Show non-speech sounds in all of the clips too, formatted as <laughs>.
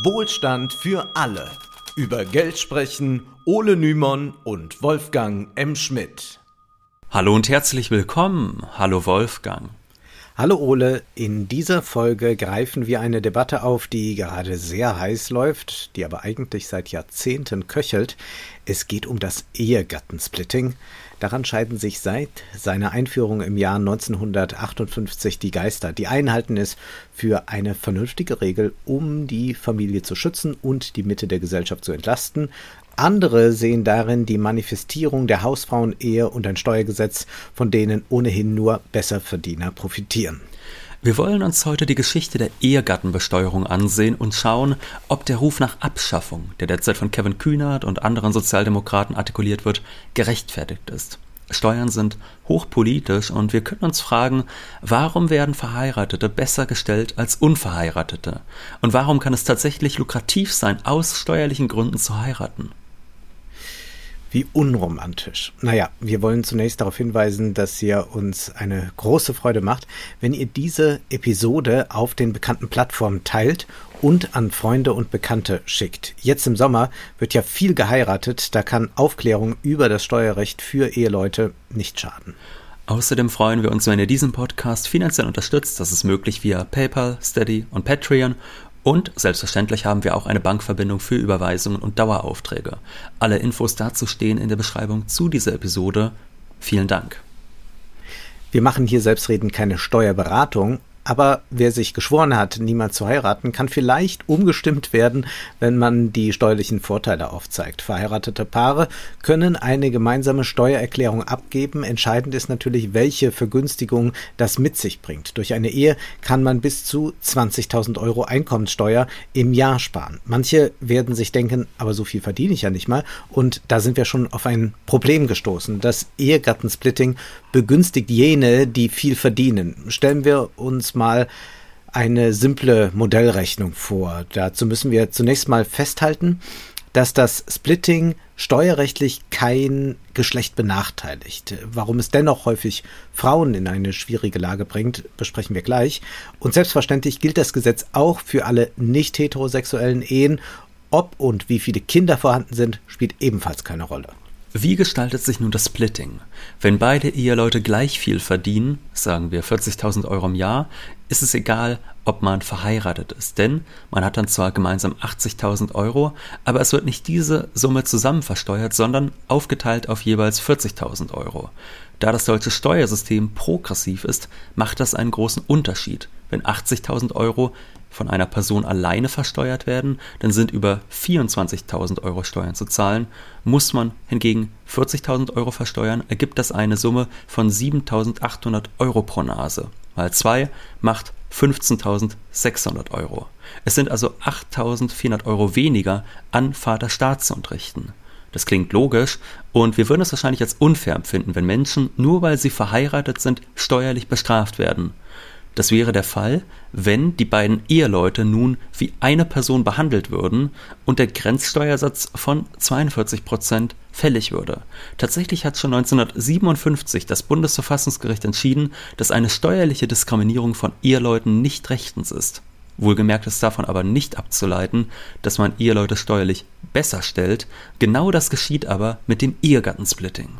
Wohlstand für alle. Über Geld sprechen Ole Nymon und Wolfgang M. Schmidt. Hallo und herzlich willkommen. Hallo Wolfgang. Hallo Ole, in dieser Folge greifen wir eine Debatte auf, die gerade sehr heiß läuft, die aber eigentlich seit Jahrzehnten köchelt. Es geht um das Ehegattensplitting. Daran scheiden sich seit seiner Einführung im Jahr 1958 die Geister. Die einen halten es für eine vernünftige Regel, um die Familie zu schützen und die Mitte der Gesellschaft zu entlasten. Andere sehen darin die Manifestierung der Hausfrauenehe und ein Steuergesetz, von denen ohnehin nur Besserverdiener profitieren. Wir wollen uns heute die Geschichte der Ehegattenbesteuerung ansehen und schauen, ob der Ruf nach Abschaffung, der derzeit von Kevin Kühnert und anderen Sozialdemokraten artikuliert wird, gerechtfertigt ist. Steuern sind hochpolitisch und wir können uns fragen, warum werden Verheiratete besser gestellt als Unverheiratete? Und warum kann es tatsächlich lukrativ sein, aus steuerlichen Gründen zu heiraten? Wie unromantisch. Naja, wir wollen zunächst darauf hinweisen, dass ihr uns eine große Freude macht, wenn ihr diese Episode auf den bekannten Plattformen teilt und an Freunde und Bekannte schickt. Jetzt im Sommer wird ja viel geheiratet, da kann Aufklärung über das Steuerrecht für Eheleute nicht schaden. Außerdem freuen wir uns, wenn ihr diesen Podcast finanziell unterstützt. Das ist möglich via PayPal, Steady und Patreon. Und selbstverständlich haben wir auch eine Bankverbindung für Überweisungen und Daueraufträge. Alle Infos dazu stehen in der Beschreibung zu dieser Episode. Vielen Dank. Wir machen hier selbstredend keine Steuerberatung, aber wer sich geschworen hat, niemand zu heiraten, kann vielleicht umgestimmt werden, wenn man die steuerlichen Vorteile aufzeigt. Verheiratete Paare können eine gemeinsame Steuererklärung abgeben. Entscheidend ist natürlich, welche Vergünstigung das mit sich bringt. Durch eine Ehe kann man bis zu 20.000 Euro Einkommenssteuer im Jahr sparen. Manche werden sich denken, aber so viel verdiene ich ja nicht mal. Und da sind wir schon auf ein Problem gestoßen. Das Ehegattensplitting begünstigt jene, die viel verdienen. Stellen wir uns mal eine simple Modellrechnung vor. Dazu müssen wir zunächst mal festhalten, dass das Splitting steuerrechtlich kein Geschlecht benachteiligt. Warum es dennoch häufig Frauen in eine schwierige Lage bringt, besprechen wir gleich. Und selbstverständlich gilt das Gesetz auch für alle nicht heterosexuellen Ehen. Ob und wie viele Kinder vorhanden sind, spielt ebenfalls keine Rolle. Wie gestaltet sich nun das Splitting? Wenn beide Eheleute gleich viel verdienen, sagen wir 40.000 Euro im Jahr, ist es egal, ob man verheiratet ist, denn man hat dann zwar gemeinsam 80.000 Euro, aber es wird nicht diese Summe zusammen versteuert, sondern aufgeteilt auf jeweils 40.000 Euro. Da das deutsche Steuersystem progressiv ist, macht das einen großen Unterschied. Wenn 80.000 Euro von einer Person alleine versteuert werden, dann sind über 24.000 Euro Steuern zu zahlen. Muss man hingegen 40.000 Euro versteuern, ergibt das eine Summe von 7.800 Euro pro Nase. Mal 2 macht 15.600 Euro. Es sind also 8.400 Euro weniger an Vaterstaat zu entrichten. Das klingt logisch und wir würden es wahrscheinlich als unfair empfinden, wenn Menschen, nur weil sie verheiratet sind, steuerlich bestraft werden. Das wäre der Fall, wenn die beiden Eheleute nun wie eine Person behandelt würden und der Grenzsteuersatz von 42 Prozent fällig würde. Tatsächlich hat schon 1957 das Bundesverfassungsgericht entschieden, dass eine steuerliche Diskriminierung von Eheleuten nicht rechtens ist. Wohlgemerkt ist davon aber nicht abzuleiten, dass man Eheleute steuerlich besser stellt. Genau das geschieht aber mit dem Ehegattensplitting.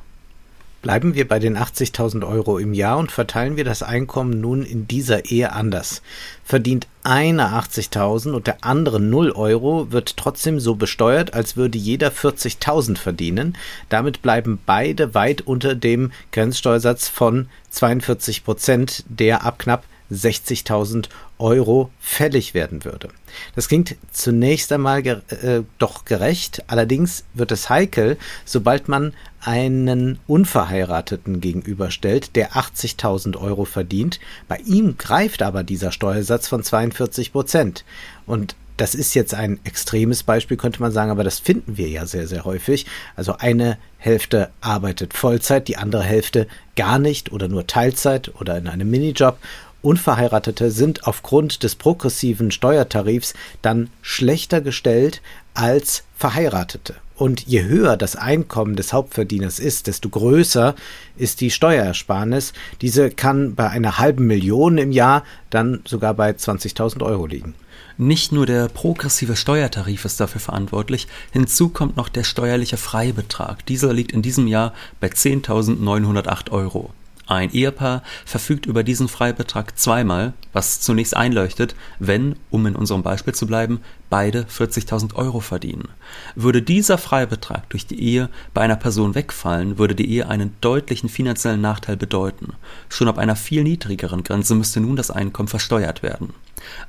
Bleiben wir bei den 80.000 Euro im Jahr und verteilen wir das Einkommen nun in dieser Ehe anders. Verdient einer 80.000 und der andere 0 Euro, wird trotzdem so besteuert, als würde jeder 40.000 verdienen. Damit bleiben beide weit unter dem Grenzsteuersatz von 42 Prozent, der ab knapp 60.000 Euro fällig werden würde. Das klingt zunächst einmal ge äh, doch gerecht, allerdings wird es heikel, sobald man einen Unverheirateten gegenüberstellt, der 80.000 Euro verdient. Bei ihm greift aber dieser Steuersatz von 42 Prozent. Und das ist jetzt ein extremes Beispiel, könnte man sagen, aber das finden wir ja sehr, sehr häufig. Also eine Hälfte arbeitet Vollzeit, die andere Hälfte gar nicht oder nur Teilzeit oder in einem Minijob Unverheiratete sind aufgrund des progressiven Steuertarifs dann schlechter gestellt als Verheiratete. Und je höher das Einkommen des Hauptverdieners ist, desto größer ist die Steuerersparnis. Diese kann bei einer halben Million im Jahr dann sogar bei 20.000 Euro liegen. Nicht nur der progressive Steuertarif ist dafür verantwortlich, hinzu kommt noch der steuerliche Freibetrag. Dieser liegt in diesem Jahr bei 10.908 Euro. Ein Ehepaar verfügt über diesen Freibetrag zweimal, was zunächst einleuchtet, wenn, um in unserem Beispiel zu bleiben, beide 40.000 Euro verdienen. Würde dieser Freibetrag durch die Ehe bei einer Person wegfallen, würde die Ehe einen deutlichen finanziellen Nachteil bedeuten. Schon ab einer viel niedrigeren Grenze müsste nun das Einkommen versteuert werden.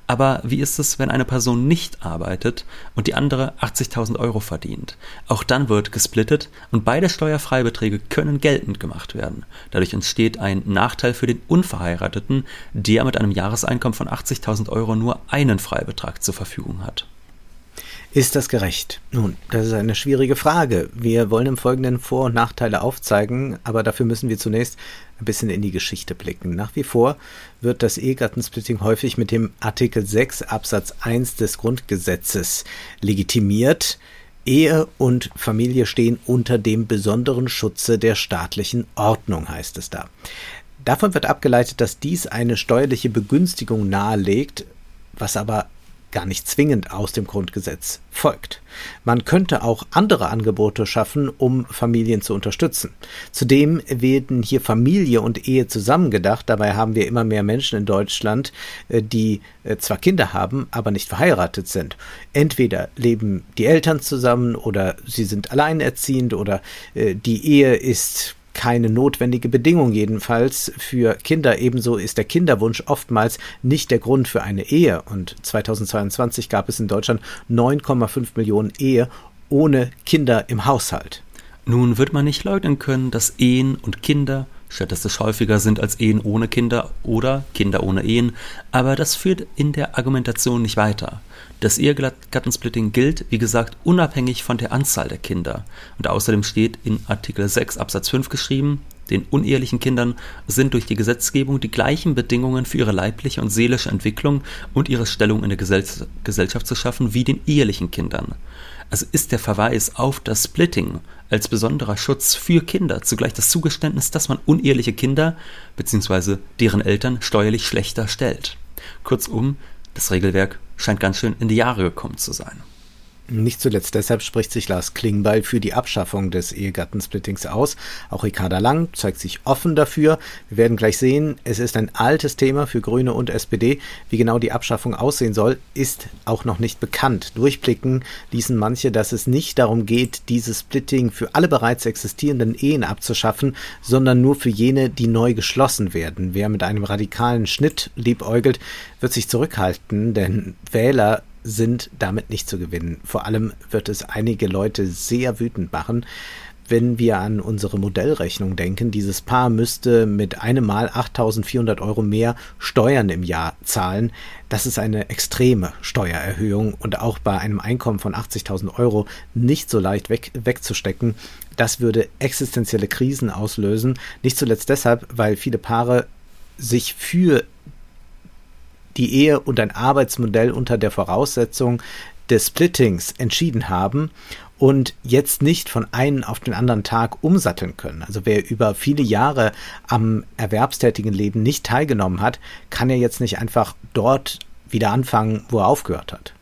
Aber wie ist es, wenn eine Person nicht arbeitet und die andere 80.000 Euro verdient? Auch dann wird gesplittet und beide Steuerfreibeträge können geltend gemacht werden. Dadurch entsteht ein Nachteil für den Unverheirateten, der mit einem Jahreseinkommen von 80.000 Euro nur einen Freibetrag zur Verfügung hat. Ist das gerecht? Nun, das ist eine schwierige Frage. Wir wollen im Folgenden Vor- und Nachteile aufzeigen, aber dafür müssen wir zunächst ein bisschen in die Geschichte blicken. Nach wie vor wird das Ehegattensplitting häufig mit dem Artikel 6 Absatz 1 des Grundgesetzes legitimiert. Ehe und Familie stehen unter dem besonderen Schutze der staatlichen Ordnung, heißt es da. Davon wird abgeleitet, dass dies eine steuerliche Begünstigung nahelegt, was aber gar nicht zwingend aus dem Grundgesetz folgt. Man könnte auch andere Angebote schaffen, um Familien zu unterstützen. Zudem werden hier Familie und Ehe zusammengedacht. Dabei haben wir immer mehr Menschen in Deutschland, äh, die äh, zwar Kinder haben, aber nicht verheiratet sind. Entweder leben die Eltern zusammen oder sie sind alleinerziehend oder äh, die Ehe ist keine notwendige Bedingung jedenfalls für Kinder. Ebenso ist der Kinderwunsch oftmals nicht der Grund für eine Ehe. Und 2022 gab es in Deutschland 9,5 Millionen Ehe ohne Kinder im Haushalt. Nun wird man nicht leugnen können, dass Ehen und Kinder statistisch häufiger sind als Ehen ohne Kinder oder Kinder ohne Ehen, aber das führt in der Argumentation nicht weiter. Das Ehegattensplitting gilt, wie gesagt, unabhängig von der Anzahl der Kinder. Und außerdem steht in Artikel 6 Absatz 5 geschrieben, den unehelichen Kindern sind durch die Gesetzgebung die gleichen Bedingungen für ihre leibliche und seelische Entwicklung und ihre Stellung in der Gesell Gesellschaft zu schaffen wie den ehelichen Kindern. Also ist der Verweis auf das Splitting als besonderer Schutz für Kinder zugleich das Zugeständnis, dass man uneheliche Kinder bzw. deren Eltern steuerlich schlechter stellt. Kurzum, das Regelwerk scheint ganz schön in die Jahre gekommen zu sein. Nicht zuletzt deshalb spricht sich Lars Klingbeil für die Abschaffung des Ehegattensplittings aus. Auch Ricarda Lang zeigt sich offen dafür. Wir werden gleich sehen, es ist ein altes Thema für Grüne und SPD. Wie genau die Abschaffung aussehen soll, ist auch noch nicht bekannt. Durchblicken ließen manche, dass es nicht darum geht, dieses Splitting für alle bereits existierenden Ehen abzuschaffen, sondern nur für jene, die neu geschlossen werden. Wer mit einem radikalen Schnitt liebäugelt, wird sich zurückhalten, denn Wähler sind damit nicht zu gewinnen. Vor allem wird es einige Leute sehr wütend machen, wenn wir an unsere Modellrechnung denken, dieses Paar müsste mit einem Mal 8400 Euro mehr Steuern im Jahr zahlen. Das ist eine extreme Steuererhöhung und auch bei einem Einkommen von 80.000 Euro nicht so leicht weg, wegzustecken. Das würde existenzielle Krisen auslösen. Nicht zuletzt deshalb, weil viele Paare sich für die Ehe und ein Arbeitsmodell unter der Voraussetzung des Splittings entschieden haben und jetzt nicht von einem auf den anderen Tag umsatteln können. Also wer über viele Jahre am erwerbstätigen Leben nicht teilgenommen hat, kann ja jetzt nicht einfach dort wieder anfangen, wo er aufgehört hat.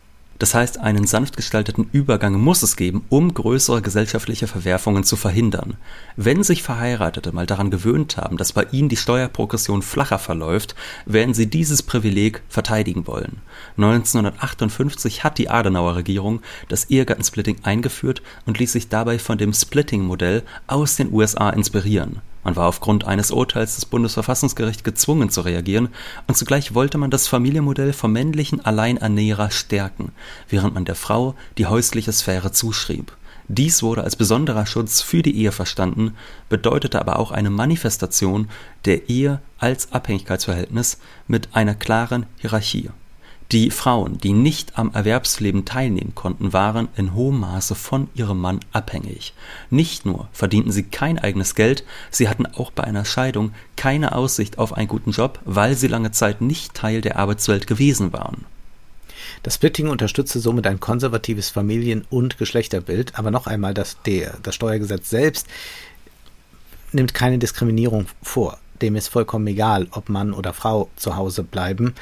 Das heißt, einen sanft gestalteten Übergang muss es geben, um größere gesellschaftliche Verwerfungen zu verhindern. Wenn sich Verheiratete mal daran gewöhnt haben, dass bei ihnen die Steuerprogression flacher verläuft, werden sie dieses Privileg verteidigen wollen. 1958 hat die Adenauer Regierung das Ehegattensplitting eingeführt und ließ sich dabei von dem Splitting-Modell aus den USA inspirieren. Man war aufgrund eines Urteils des Bundesverfassungsgerichts gezwungen zu reagieren, und zugleich wollte man das Familienmodell vom männlichen Alleinernährer stärken, während man der Frau die häusliche Sphäre zuschrieb. Dies wurde als besonderer Schutz für die Ehe verstanden, bedeutete aber auch eine Manifestation der Ehe als Abhängigkeitsverhältnis mit einer klaren Hierarchie die Frauen, die nicht am Erwerbsleben teilnehmen konnten, waren in hohem Maße von ihrem Mann abhängig. Nicht nur verdienten sie kein eigenes Geld, sie hatten auch bei einer Scheidung keine Aussicht auf einen guten Job, weil sie lange Zeit nicht Teil der Arbeitswelt gewesen waren. Das Splitting unterstütze somit ein konservatives Familien- und Geschlechterbild, aber noch einmal, das, der, das Steuergesetz selbst nimmt keine Diskriminierung vor. Dem ist vollkommen egal, ob Mann oder Frau zu Hause bleiben.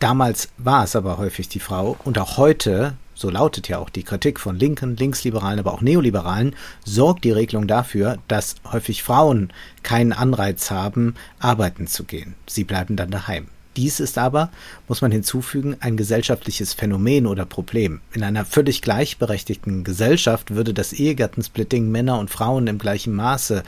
Damals war es aber häufig die Frau und auch heute, so lautet ja auch die Kritik von Linken, Linksliberalen, aber auch Neoliberalen, sorgt die Regelung dafür, dass häufig Frauen keinen Anreiz haben, arbeiten zu gehen. Sie bleiben dann daheim. Dies ist aber, muss man hinzufügen, ein gesellschaftliches Phänomen oder Problem. In einer völlig gleichberechtigten Gesellschaft würde das Ehegattensplitting Männer und Frauen im gleichen Maße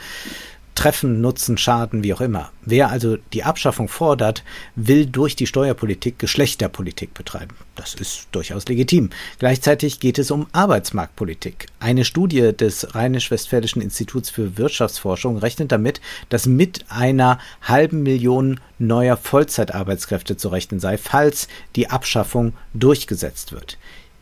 treffen, nutzen, schaden, wie auch immer. Wer also die Abschaffung fordert, will durch die Steuerpolitik Geschlechterpolitik betreiben. Das ist durchaus legitim. Gleichzeitig geht es um Arbeitsmarktpolitik. Eine Studie des Rheinisch-Westfälischen Instituts für Wirtschaftsforschung rechnet damit, dass mit einer halben Million neuer Vollzeitarbeitskräfte zu rechnen sei, falls die Abschaffung durchgesetzt wird.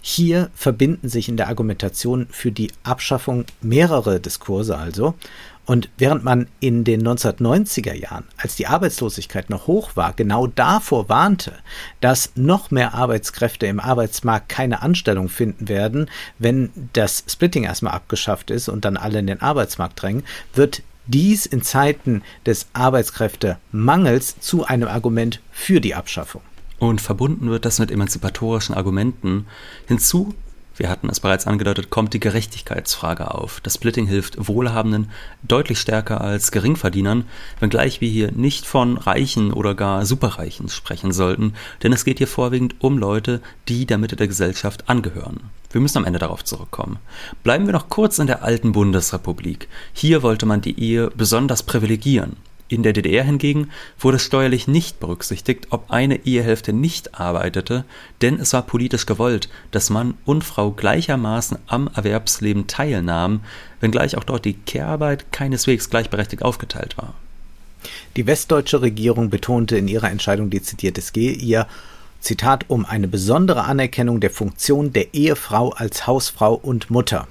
Hier verbinden sich in der Argumentation für die Abschaffung mehrere Diskurse also. Und während man in den 1990er Jahren, als die Arbeitslosigkeit noch hoch war, genau davor warnte, dass noch mehr Arbeitskräfte im Arbeitsmarkt keine Anstellung finden werden, wenn das Splitting erstmal abgeschafft ist und dann alle in den Arbeitsmarkt drängen, wird dies in Zeiten des Arbeitskräftemangels zu einem Argument für die Abschaffung. Und verbunden wird das mit emanzipatorischen Argumenten. Hinzu wir hatten es bereits angedeutet, kommt die Gerechtigkeitsfrage auf. Das Splitting hilft Wohlhabenden deutlich stärker als Geringverdienern, wenngleich wir hier nicht von Reichen oder gar Superreichen sprechen sollten, denn es geht hier vorwiegend um Leute, die der Mitte der Gesellschaft angehören. Wir müssen am Ende darauf zurückkommen. Bleiben wir noch kurz in der alten Bundesrepublik. Hier wollte man die Ehe besonders privilegieren. In der DDR hingegen wurde steuerlich nicht berücksichtigt, ob eine Ehehälfte nicht arbeitete, denn es war politisch gewollt, dass Mann und Frau gleichermaßen am Erwerbsleben teilnahmen, wenngleich auch dort die Kehrarbeit keineswegs gleichberechtigt aufgeteilt war. Die westdeutsche Regierung betonte in ihrer Entscheidung dezidiert, es gehe ihr Zitat um eine besondere Anerkennung der Funktion der Ehefrau als Hausfrau und Mutter.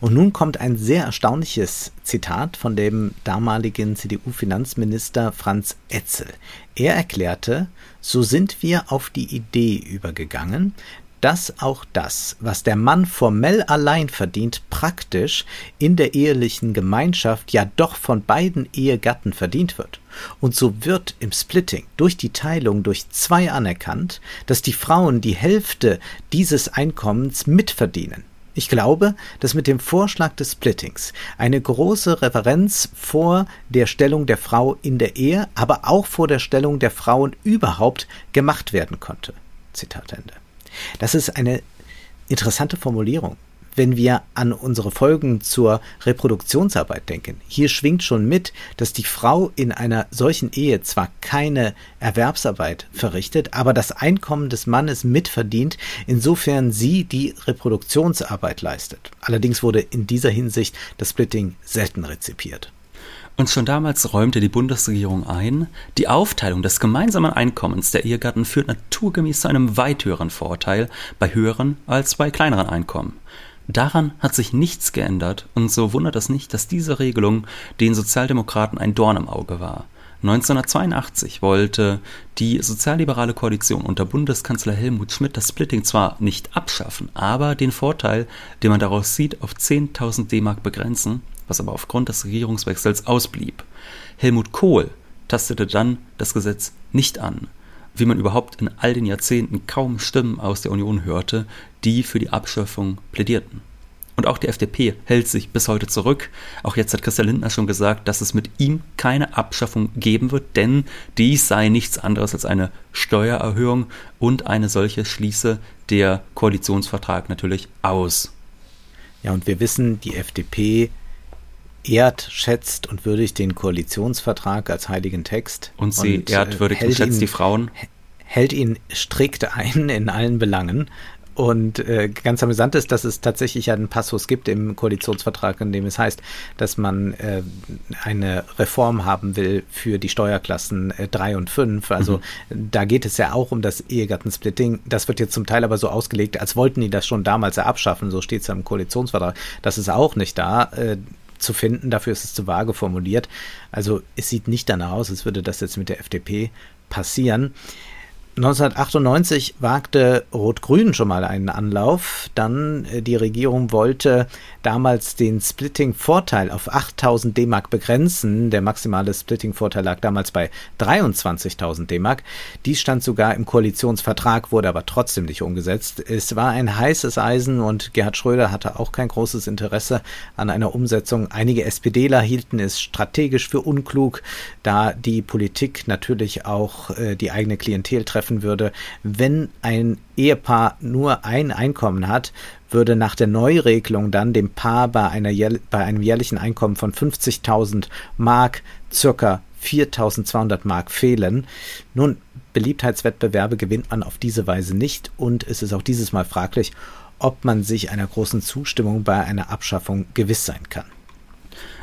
Und nun kommt ein sehr erstaunliches Zitat von dem damaligen CDU-Finanzminister Franz Etzel. Er erklärte, so sind wir auf die Idee übergegangen, dass auch das, was der Mann formell allein verdient, praktisch in der ehelichen Gemeinschaft ja doch von beiden Ehegatten verdient wird. Und so wird im Splitting durch die Teilung durch zwei anerkannt, dass die Frauen die Hälfte dieses Einkommens mitverdienen. Ich glaube, dass mit dem Vorschlag des Splittings eine große Referenz vor der Stellung der Frau in der Ehe, aber auch vor der Stellung der Frauen überhaupt gemacht werden konnte. Zitat Ende. Das ist eine interessante Formulierung wenn wir an unsere Folgen zur Reproduktionsarbeit denken. Hier schwingt schon mit, dass die Frau in einer solchen Ehe zwar keine Erwerbsarbeit verrichtet, aber das Einkommen des Mannes mitverdient, insofern sie die Reproduktionsarbeit leistet. Allerdings wurde in dieser Hinsicht das Splitting selten rezipiert. Und schon damals räumte die Bundesregierung ein, die Aufteilung des gemeinsamen Einkommens der Ehegatten führt naturgemäß zu einem weit höheren Vorteil bei höheren als bei kleineren Einkommen. Daran hat sich nichts geändert und so wundert es nicht, dass diese Regelung den Sozialdemokraten ein Dorn im Auge war. 1982 wollte die sozialliberale Koalition unter Bundeskanzler Helmut Schmidt das Splitting zwar nicht abschaffen, aber den Vorteil, den man daraus sieht, auf 10.000 D-Mark begrenzen, was aber aufgrund des Regierungswechsels ausblieb. Helmut Kohl tastete dann das Gesetz nicht an wie man überhaupt in all den Jahrzehnten kaum Stimmen aus der Union hörte, die für die Abschaffung plädierten. Und auch die FDP hält sich bis heute zurück. Auch jetzt hat Christian Lindner schon gesagt, dass es mit ihm keine Abschaffung geben wird, denn dies sei nichts anderes als eine Steuererhöhung und eine solche schließe der Koalitionsvertrag natürlich aus. Ja, und wir wissen, die FDP ehrt, schätzt und würdigt den Koalitionsvertrag als heiligen Text. Und sie und, ehrt, äh, würdigt und schätzt ihn, die Frauen. Hält ihn strikt ein in allen Belangen. Und äh, ganz amüsant ist, dass es tatsächlich einen Passus gibt im Koalitionsvertrag, in dem es heißt, dass man äh, eine Reform haben will für die Steuerklassen äh, 3 und 5. Also mhm. da geht es ja auch um das Ehegattensplitting. Das wird jetzt zum Teil aber so ausgelegt, als wollten die das schon damals abschaffen. So steht es ja im Koalitionsvertrag. Das ist auch nicht da. Äh, zu finden. Dafür ist es zu vage formuliert. Also es sieht nicht danach aus, als würde das jetzt mit der FDP passieren. 1998 wagte Rot-Grün schon mal einen Anlauf. Dann äh, die Regierung wollte damals den Splitting-Vorteil auf 8000 D-Mark begrenzen. Der maximale Splitting-Vorteil lag damals bei 23.000 D-Mark. Dies stand sogar im Koalitionsvertrag, wurde aber trotzdem nicht umgesetzt. Es war ein heißes Eisen und Gerhard Schröder hatte auch kein großes Interesse an einer Umsetzung. Einige SPDler hielten es strategisch für unklug, da die Politik natürlich auch äh, die eigene Klientel treffen treffen würde, wenn ein Ehepaar nur ein Einkommen hat, würde nach der Neuregelung dann dem Paar bei, einer, bei einem jährlichen Einkommen von 50.000 Mark circa 4.200 Mark fehlen. Nun, Beliebtheitswettbewerbe gewinnt man auf diese Weise nicht und es ist auch dieses Mal fraglich, ob man sich einer großen Zustimmung bei einer Abschaffung gewiss sein kann.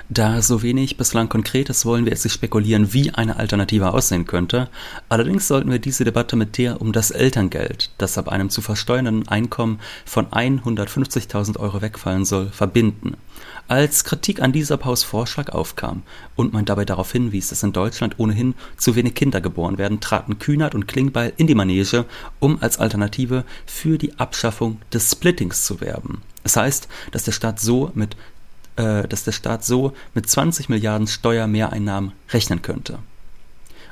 Da so wenig bislang konkret ist, wollen wir jetzt nicht spekulieren, wie eine Alternative aussehen könnte. Allerdings sollten wir diese Debatte mit der um das Elterngeld, das ab einem zu versteuernden Einkommen von 150.000 Euro wegfallen soll, verbinden. Als Kritik an dieser Paus Vorschlag aufkam und man dabei darauf hinwies, dass in Deutschland ohnehin zu wenig Kinder geboren werden, traten Kühnert und Klingbeil in die Manege, um als Alternative für die Abschaffung des Splittings zu werben. Das heißt, dass der Staat so mit äh, dass der Staat so mit 20 Milliarden Steuermehreinnahmen rechnen könnte.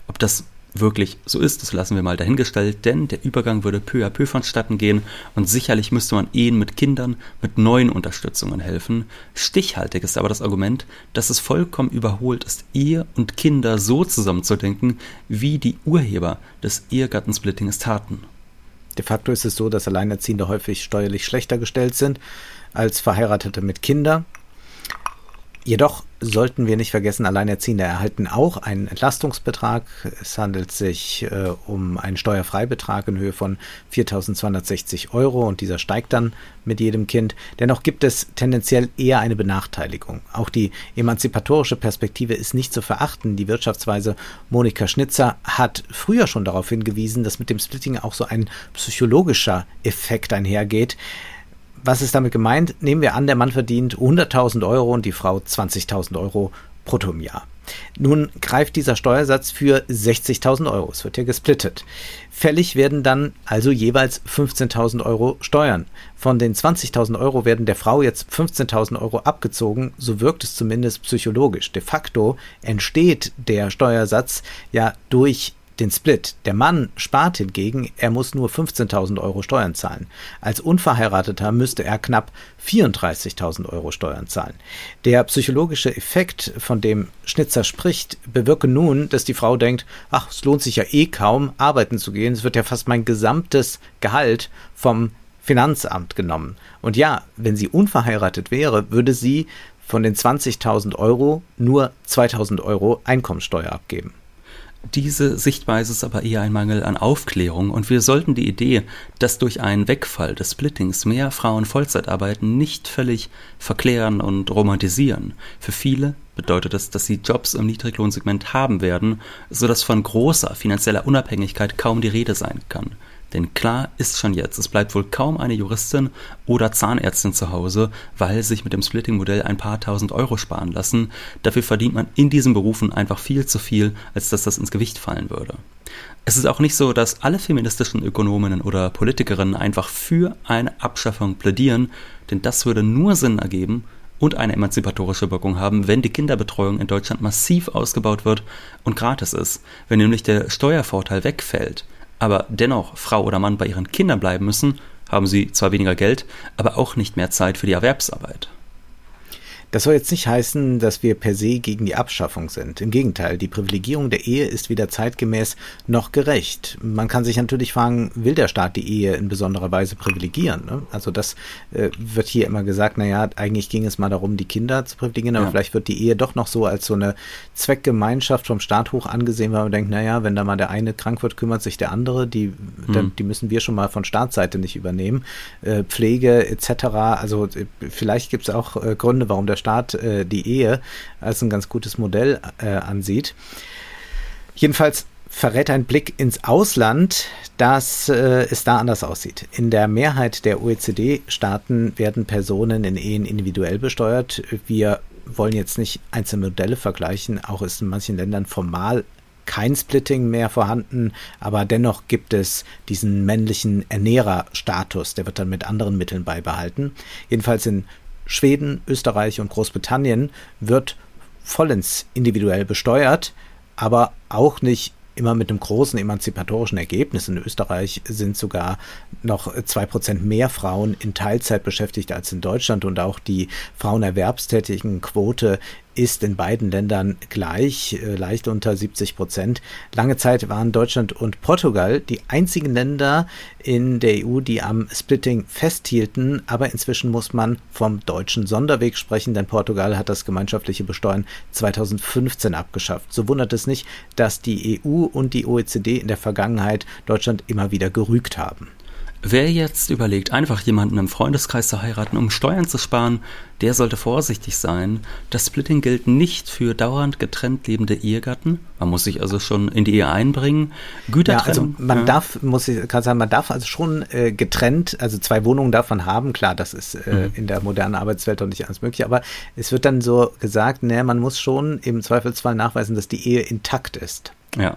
Ob das wirklich so ist, das lassen wir mal dahingestellt, denn der Übergang würde peu à peu vonstatten gehen und sicherlich müsste man Ehen mit Kindern mit neuen Unterstützungen helfen. Stichhaltig ist aber das Argument, dass es vollkommen überholt ist, Ehe und Kinder so zusammenzudenken, wie die Urheber des Ehegattensplittings taten. De facto ist es so, dass Alleinerziehende häufig steuerlich schlechter gestellt sind als Verheiratete mit Kindern. Jedoch sollten wir nicht vergessen, Alleinerziehende erhalten auch einen Entlastungsbetrag. Es handelt sich äh, um einen Steuerfreibetrag in Höhe von 4.260 Euro und dieser steigt dann mit jedem Kind. Dennoch gibt es tendenziell eher eine Benachteiligung. Auch die emanzipatorische Perspektive ist nicht zu verachten. Die Wirtschaftsweise Monika Schnitzer hat früher schon darauf hingewiesen, dass mit dem Splitting auch so ein psychologischer Effekt einhergeht. Was ist damit gemeint? Nehmen wir an, der Mann verdient 100.000 Euro und die Frau 20.000 Euro brutto im Jahr. Nun greift dieser Steuersatz für 60.000 Euro. Es wird ja gesplittet. Fällig werden dann also jeweils 15.000 Euro Steuern. Von den 20.000 Euro werden der Frau jetzt 15.000 Euro abgezogen. So wirkt es zumindest psychologisch. De facto entsteht der Steuersatz ja durch den Split. Der Mann spart hingegen, er muss nur 15.000 Euro Steuern zahlen. Als Unverheirateter müsste er knapp 34.000 Euro Steuern zahlen. Der psychologische Effekt, von dem Schnitzer spricht, bewirke nun, dass die Frau denkt, ach, es lohnt sich ja eh kaum, arbeiten zu gehen, es wird ja fast mein gesamtes Gehalt vom Finanzamt genommen. Und ja, wenn sie unverheiratet wäre, würde sie von den 20.000 Euro nur 2.000 Euro Einkommensteuer abgeben. Diese Sichtweise ist aber eher ein Mangel an Aufklärung und wir sollten die Idee, dass durch einen Wegfall des Splittings mehr Frauen Vollzeit arbeiten, nicht völlig verklären und romantisieren. Für viele bedeutet das, dass sie Jobs im Niedriglohnsegment haben werden, sodass von großer finanzieller Unabhängigkeit kaum die Rede sein kann. Denn klar ist schon jetzt, es bleibt wohl kaum eine Juristin oder Zahnärztin zu Hause, weil sich mit dem Splitting-Modell ein paar tausend Euro sparen lassen. Dafür verdient man in diesen Berufen einfach viel zu viel, als dass das ins Gewicht fallen würde. Es ist auch nicht so, dass alle feministischen Ökonominnen oder Politikerinnen einfach für eine Abschaffung plädieren, denn das würde nur Sinn ergeben und eine emanzipatorische Wirkung haben, wenn die Kinderbetreuung in Deutschland massiv ausgebaut wird und gratis ist. Wenn nämlich der Steuervorteil wegfällt, aber dennoch Frau oder Mann bei ihren Kindern bleiben müssen, haben sie zwar weniger Geld, aber auch nicht mehr Zeit für die Erwerbsarbeit. Das soll jetzt nicht heißen, dass wir per se gegen die Abschaffung sind. Im Gegenteil, die Privilegierung der Ehe ist weder zeitgemäß noch gerecht. Man kann sich natürlich fragen, will der Staat die Ehe in besonderer Weise privilegieren? Ne? Also das äh, wird hier immer gesagt, naja, eigentlich ging es mal darum, die Kinder zu privilegieren, aber ja. vielleicht wird die Ehe doch noch so als so eine Zweckgemeinschaft vom Staat hoch angesehen, weil man denkt, naja, wenn da mal der eine krank wird, kümmert sich der andere, die, mhm. die müssen wir schon mal von Staatsseite nicht übernehmen. Äh, Pflege etc. Also äh, vielleicht gibt es auch äh, Gründe, warum der Staat äh, die Ehe als ein ganz gutes Modell äh, ansieht. Jedenfalls verrät ein Blick ins Ausland, dass äh, es da anders aussieht. In der Mehrheit der OECD-Staaten werden Personen in Ehen individuell besteuert. Wir wollen jetzt nicht einzelne Modelle vergleichen, auch ist in manchen Ländern formal kein Splitting mehr vorhanden, aber dennoch gibt es diesen männlichen Ernährerstatus, der wird dann mit anderen Mitteln beibehalten. Jedenfalls in Schweden, Österreich und Großbritannien wird vollends individuell besteuert, aber auch nicht immer mit einem großen emanzipatorischen Ergebnis. In Österreich sind sogar noch zwei Prozent mehr Frauen in Teilzeit beschäftigt als in Deutschland und auch die Frauenerwerbstätigen Quote ist in beiden Ländern gleich, äh, leicht unter 70 Prozent. Lange Zeit waren Deutschland und Portugal die einzigen Länder in der EU, die am Splitting festhielten. Aber inzwischen muss man vom deutschen Sonderweg sprechen, denn Portugal hat das gemeinschaftliche Besteuern 2015 abgeschafft. So wundert es nicht, dass die EU und die OECD in der Vergangenheit Deutschland immer wieder gerügt haben. Wer jetzt überlegt, einfach jemanden im Freundeskreis zu heiraten, um Steuern zu sparen, der sollte vorsichtig sein. Das Splitting gilt nicht für dauernd getrennt lebende Ehegatten. Man muss sich also schon in die Ehe einbringen. Gütertrennung. Ja, also man ja. darf, muss ich gerade sagen, man darf also schon äh, getrennt, also zwei Wohnungen davon haben. Klar, das ist äh, mhm. in der modernen Arbeitswelt doch nicht alles möglich, aber es wird dann so gesagt, ne, man muss schon im Zweifelsfall nachweisen, dass die Ehe intakt ist. Ja.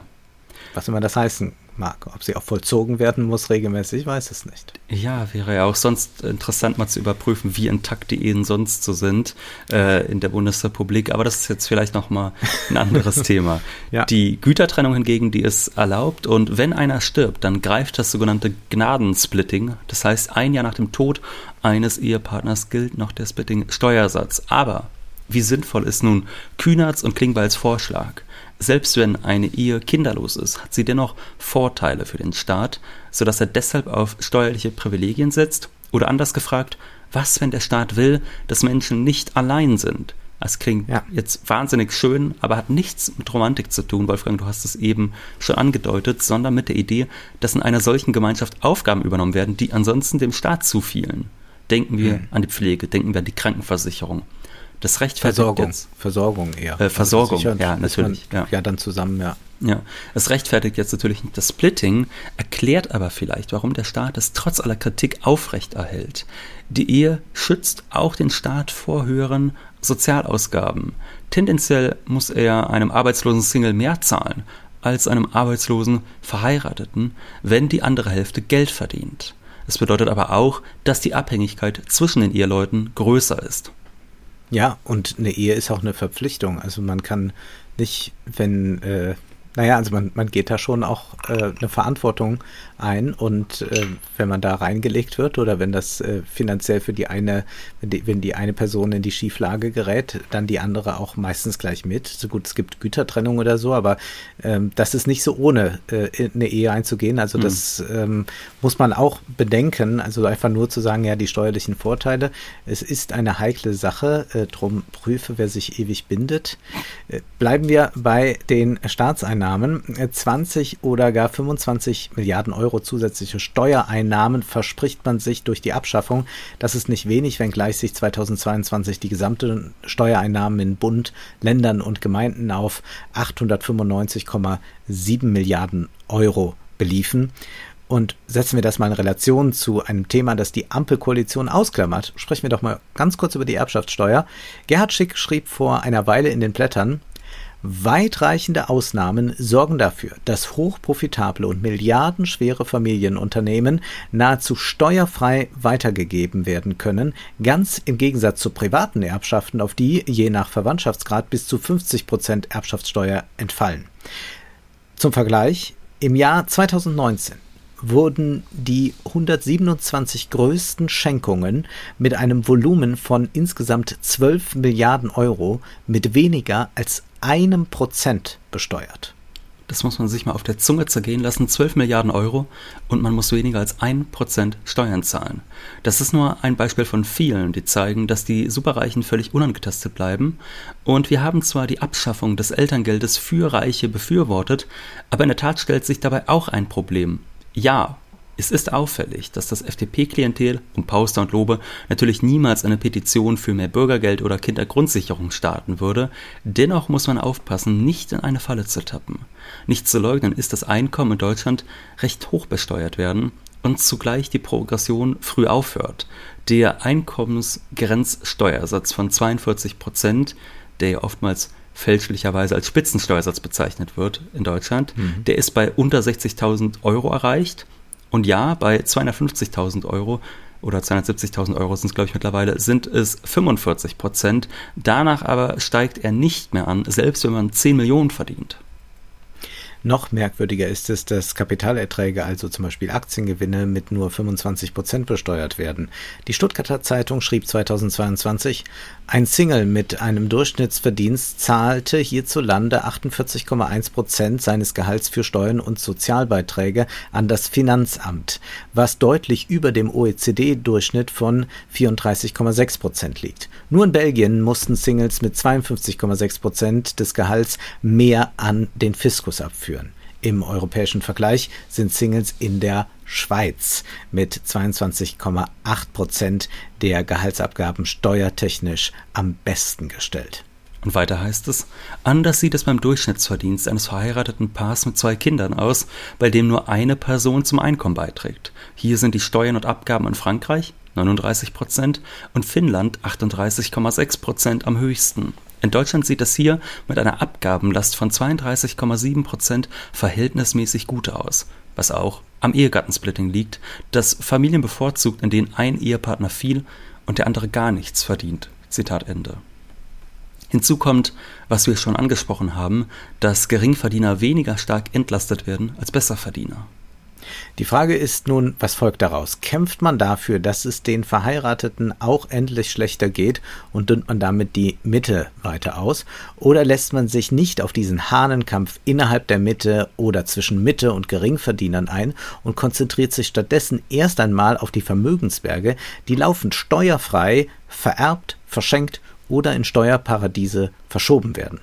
Was immer das heißen mag. Ob sie auch vollzogen werden muss regelmäßig, weiß es nicht. Ja, wäre ja auch sonst interessant mal zu überprüfen, wie intakt die Ehen sonst so sind äh, in der Bundesrepublik. Aber das ist jetzt vielleicht nochmal ein anderes <laughs> Thema. Ja. Die Gütertrennung hingegen, die ist erlaubt. Und wenn einer stirbt, dann greift das sogenannte Gnadensplitting. Das heißt, ein Jahr nach dem Tod eines Ehepartners gilt noch der Splitting-Steuersatz. Aber wie sinnvoll ist nun Kühnerts und Klingbeils Vorschlag? Selbst wenn eine Ehe kinderlos ist, hat sie dennoch Vorteile für den Staat, sodass er deshalb auf steuerliche Privilegien setzt? Oder anders gefragt, was, wenn der Staat will, dass Menschen nicht allein sind? Das klingt ja. jetzt wahnsinnig schön, aber hat nichts mit Romantik zu tun, Wolfgang, du hast es eben schon angedeutet, sondern mit der Idee, dass in einer solchen Gemeinschaft Aufgaben übernommen werden, die ansonsten dem Staat zufielen. Denken wir mhm. an die Pflege, denken wir an die Krankenversicherung. Das rechtfertigt Versorgung, jetzt. Versorgung eher. Äh, Versorgung, also ja, natürlich. Man, ja. ja, dann zusammen, ja. Ja, es rechtfertigt jetzt natürlich nicht das Splitting, erklärt aber vielleicht, warum der Staat es trotz aller Kritik aufrechterhält. Die Ehe schützt auch den Staat vor höheren Sozialausgaben. Tendenziell muss er einem arbeitslosen Single mehr zahlen als einem arbeitslosen Verheirateten, wenn die andere Hälfte Geld verdient. Es bedeutet aber auch, dass die Abhängigkeit zwischen den Eheleuten größer ist. Ja, und eine Ehe ist auch eine Verpflichtung. Also man kann nicht, wenn äh, naja, also man, man geht da schon auch äh, eine Verantwortung ein und äh, wenn man da reingelegt wird oder wenn das äh, finanziell für die eine, wenn die, wenn die eine Person in die Schieflage gerät, dann die andere auch meistens gleich mit. So gut, es gibt Gütertrennung oder so, aber ähm, das ist nicht so ohne äh, in eine Ehe einzugehen. Also mhm. das ähm, muss man auch bedenken. Also einfach nur zu sagen, ja, die steuerlichen Vorteile. Es ist eine heikle Sache, äh, drum prüfe, wer sich ewig bindet. Äh, bleiben wir bei den Staatseinnahmen. Einnahmen. 20 oder gar 25 Milliarden Euro zusätzliche Steuereinnahmen verspricht man sich durch die Abschaffung. Das ist nicht wenig, wenngleich sich 2022 die gesamten Steuereinnahmen in Bund, Ländern und Gemeinden auf 895,7 Milliarden Euro beliefen. Und setzen wir das mal in Relation zu einem Thema, das die Ampelkoalition ausklammert, sprechen wir doch mal ganz kurz über die Erbschaftssteuer. Gerhard Schick schrieb vor einer Weile in den Blättern, Weitreichende Ausnahmen sorgen dafür, dass hochprofitable und milliardenschwere Familienunternehmen nahezu steuerfrei weitergegeben werden können, ganz im Gegensatz zu privaten Erbschaften, auf die je nach Verwandtschaftsgrad bis zu 50 Prozent Erbschaftssteuer entfallen. Zum Vergleich, im Jahr 2019 wurden die 127 größten Schenkungen mit einem Volumen von insgesamt 12 Milliarden Euro mit weniger als einem Prozent besteuert. Das muss man sich mal auf der Zunge zergehen lassen. 12 Milliarden Euro und man muss weniger als ein Prozent Steuern zahlen. Das ist nur ein Beispiel von vielen, die zeigen, dass die Superreichen völlig unangetastet bleiben. Und wir haben zwar die Abschaffung des Elterngeldes für Reiche befürwortet, aber in der Tat stellt sich dabei auch ein Problem. Ja, es ist auffällig, dass das FDP-Klientel um Pauster und Lobe natürlich niemals eine Petition für mehr Bürgergeld oder Kindergrundsicherung starten würde. Dennoch muss man aufpassen, nicht in eine Falle zu tappen. Nicht zu leugnen ist, dass Einkommen in Deutschland recht hoch besteuert werden und zugleich die Progression früh aufhört. Der Einkommensgrenzsteuersatz von 42 Prozent, der ja oftmals fälschlicherweise als Spitzensteuersatz bezeichnet wird in Deutschland, mhm. der ist bei unter 60.000 Euro erreicht. Und ja, bei 250.000 Euro oder 270.000 Euro sind es, glaube ich, mittlerweile, sind es 45 Prozent. Danach aber steigt er nicht mehr an, selbst wenn man 10 Millionen verdient. Noch merkwürdiger ist es, dass Kapitalerträge, also zum Beispiel Aktiengewinne, mit nur 25 Prozent besteuert werden. Die Stuttgarter Zeitung schrieb 2022, ein Single mit einem Durchschnittsverdienst zahlte hierzulande 48,1 Prozent seines Gehalts für Steuern und Sozialbeiträge an das Finanzamt, was deutlich über dem OECD-Durchschnitt von 34,6 Prozent liegt. Nur in Belgien mussten Singles mit 52,6 Prozent des Gehalts mehr an den Fiskus abführen. Im europäischen Vergleich sind Singles in der Schweiz mit 22,8 Prozent der Gehaltsabgaben steuertechnisch am besten gestellt. Und weiter heißt es, anders sieht es beim Durchschnittsverdienst eines verheirateten Paars mit zwei Kindern aus, bei dem nur eine Person zum Einkommen beiträgt. Hier sind die Steuern und Abgaben in Frankreich 39 Prozent und Finnland 38,6 Prozent am höchsten. In Deutschland sieht es hier mit einer Abgabenlast von 32,7 Prozent verhältnismäßig gut aus, was auch am Ehegattensplitting liegt, das Familien bevorzugt, in denen ein Ehepartner viel und der andere gar nichts verdient. Zitat Ende. Hinzu kommt, was wir schon angesprochen haben, dass Geringverdiener weniger stark entlastet werden als Besserverdiener. Die Frage ist nun, was folgt daraus? Kämpft man dafür, dass es den Verheirateten auch endlich schlechter geht und dünnt man damit die Mitte weiter aus? Oder lässt man sich nicht auf diesen Hahnenkampf innerhalb der Mitte oder zwischen Mitte und Geringverdienern ein und konzentriert sich stattdessen erst einmal auf die Vermögensberge, die laufend steuerfrei vererbt, verschenkt oder in Steuerparadiese verschoben werden?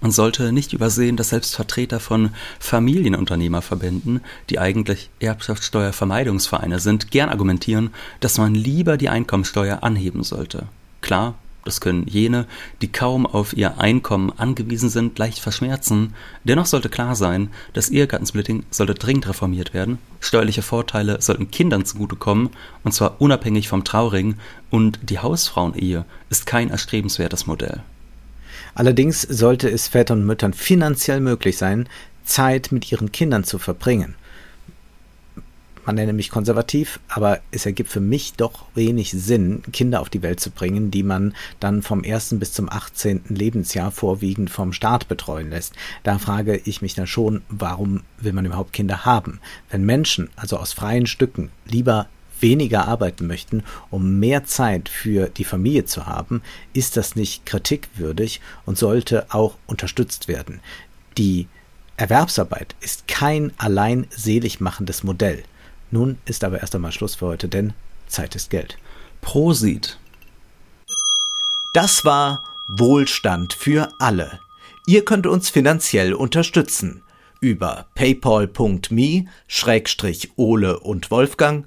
Man sollte nicht übersehen, dass selbst Vertreter von Familienunternehmerverbänden, die eigentlich Erbschaftssteuervermeidungsvereine sind, gern argumentieren, dass man lieber die Einkommensteuer anheben sollte. Klar, das können jene, die kaum auf ihr Einkommen angewiesen sind, leicht verschmerzen. Dennoch sollte klar sein, das Ehegattensplitting sollte dringend reformiert werden. Steuerliche Vorteile sollten Kindern zugutekommen, und zwar unabhängig vom Trauring, und die Hausfrauenehe ist kein erstrebenswertes Modell. Allerdings sollte es Vätern und Müttern finanziell möglich sein, Zeit mit ihren Kindern zu verbringen. Man nenne mich konservativ, aber es ergibt für mich doch wenig Sinn, Kinder auf die Welt zu bringen, die man dann vom ersten bis zum 18. Lebensjahr vorwiegend vom Staat betreuen lässt. Da frage ich mich dann schon, warum will man überhaupt Kinder haben? Wenn Menschen also aus freien Stücken lieber weniger arbeiten möchten, um mehr Zeit für die Familie zu haben, ist das nicht kritikwürdig und sollte auch unterstützt werden. Die Erwerbsarbeit ist kein allein selig machendes Modell. Nun ist aber erst einmal Schluss für heute, denn Zeit ist Geld. Prosit. Das war Wohlstand für alle. Ihr könnt uns finanziell unterstützen über paypal.me-ole und Wolfgang